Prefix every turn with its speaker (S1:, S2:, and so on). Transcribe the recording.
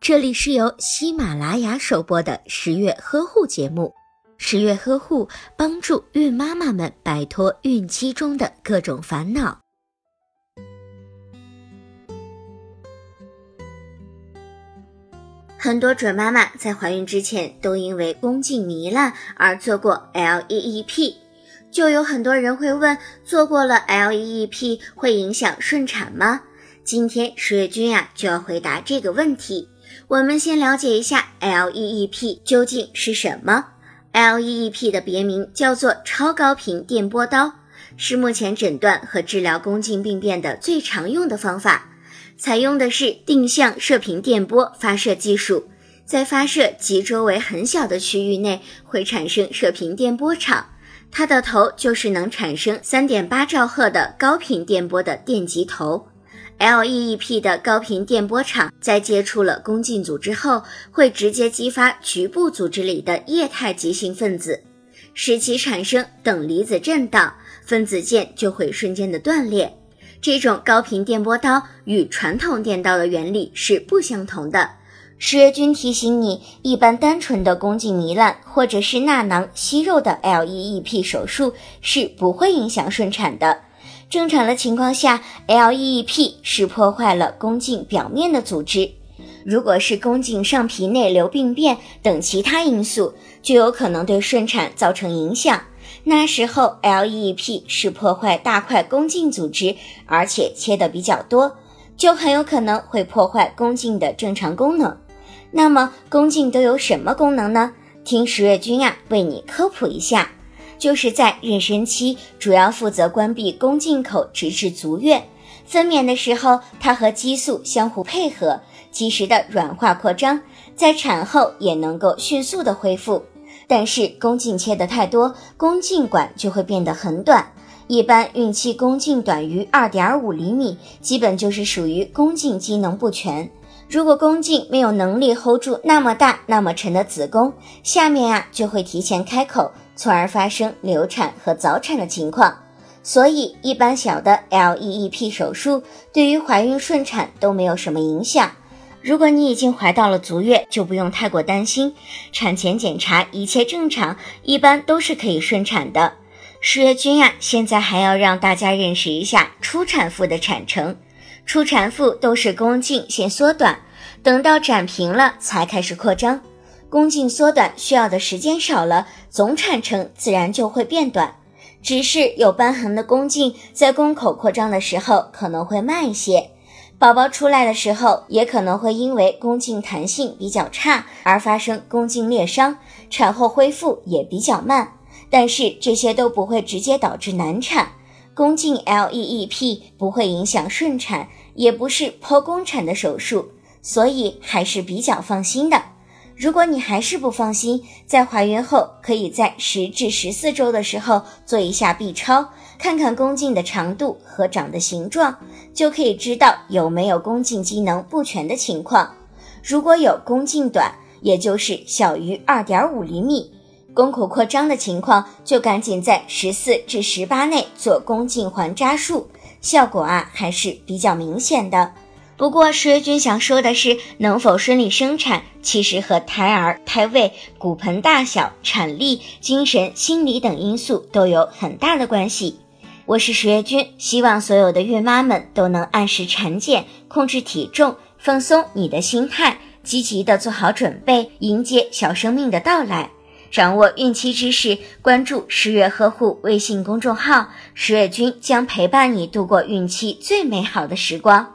S1: 这里是由喜马拉雅首播的十月呵护节目。十月呵护帮助孕妈妈们摆脱孕期中的各种烦恼。很多准妈妈在怀孕之前都因为宫颈糜烂而做过 LEEP，就有很多人会问：做过了 LEEP 会影响顺产吗？今天十月君呀就要回答这个问题。我们先了解一下 LEEP 究竟是什么。LEEP 的别名叫做超高频电波刀，是目前诊断和治疗宫颈病变的最常用的方法。采用的是定向射频电波发射技术，在发射及周围很小的区域内会产生射频电波场，它的头就是能产生三点八兆赫的高频电波的电极头。LEEP 的高频电波场在接触了宫颈组织后，会直接激发局部组织里的液态极性分子，使其产生等离子震荡，分子键就会瞬间的断裂。这种高频电波刀与传统电刀的原理是不相同的。十月君提醒你，一般单纯的宫颈糜烂或者是纳囊息肉的 LEEP 手术是不会影响顺产的。正常的情况下，LEEP 是破坏了宫颈表面的组织。如果是宫颈上皮内瘤病变等其他因素，就有可能对顺产造成影响。那时候，LEEP 是破坏大块宫颈组织，而且切的比较多，就很有可能会破坏宫颈的正常功能。那么，宫颈都有什么功能呢？听十月君呀为你科普一下。就是在妊娠期，主要负责关闭宫颈口，直至足月。分娩的时候，它和激素相互配合，及时的软化扩张，在产后也能够迅速的恢复。但是宫颈切的太多，宫颈管就会变得很短。一般孕期宫颈短于二点五厘米，基本就是属于宫颈机能不全。如果宫颈没有能力 hold 住那么大、那么沉的子宫，下面啊就会提前开口。从而发生流产和早产的情况，所以一般小的 LEEP 手术对于怀孕顺产都没有什么影响。如果你已经怀到了足月，就不用太过担心，产前检查一切正常，一般都是可以顺产的。十月君呀，现在还要让大家认识一下初产妇的产程。初产妇都是宫颈先缩短，等到展平了才开始扩张。宫颈缩短需要的时间少了，总产程自然就会变短。只是有瘢痕的宫颈在宫口扩张的时候可能会慢一些，宝宝出来的时候也可能会因为宫颈弹性比较差而发生宫颈裂伤，产后恢复也比较慢。但是这些都不会直接导致难产。宫颈 LEEP 不会影响顺产，也不是剖宫产的手术，所以还是比较放心的。如果你还是不放心，在怀孕后可以在十至十四周的时候做一下 B 超，看看宫颈的长度和长的形状，就可以知道有没有宫颈机能不全的情况。如果有宫颈短，也就是小于二点五厘米，宫口扩张的情况，就赶紧在十四至十八内做宫颈环扎术，效果啊还是比较明显的。不过，十月君想说的是，能否顺利生产，其实和胎儿、胎位、骨盆大小、产力、精神、心理等因素都有很大的关系。我是十月君，希望所有的孕妈们都能按时产检，控制体重，放松你的心态，积极的做好准备，迎接小生命的到来。掌握孕期知识，关注十月呵护微信公众号，十月君将陪伴你度过孕期最美好的时光。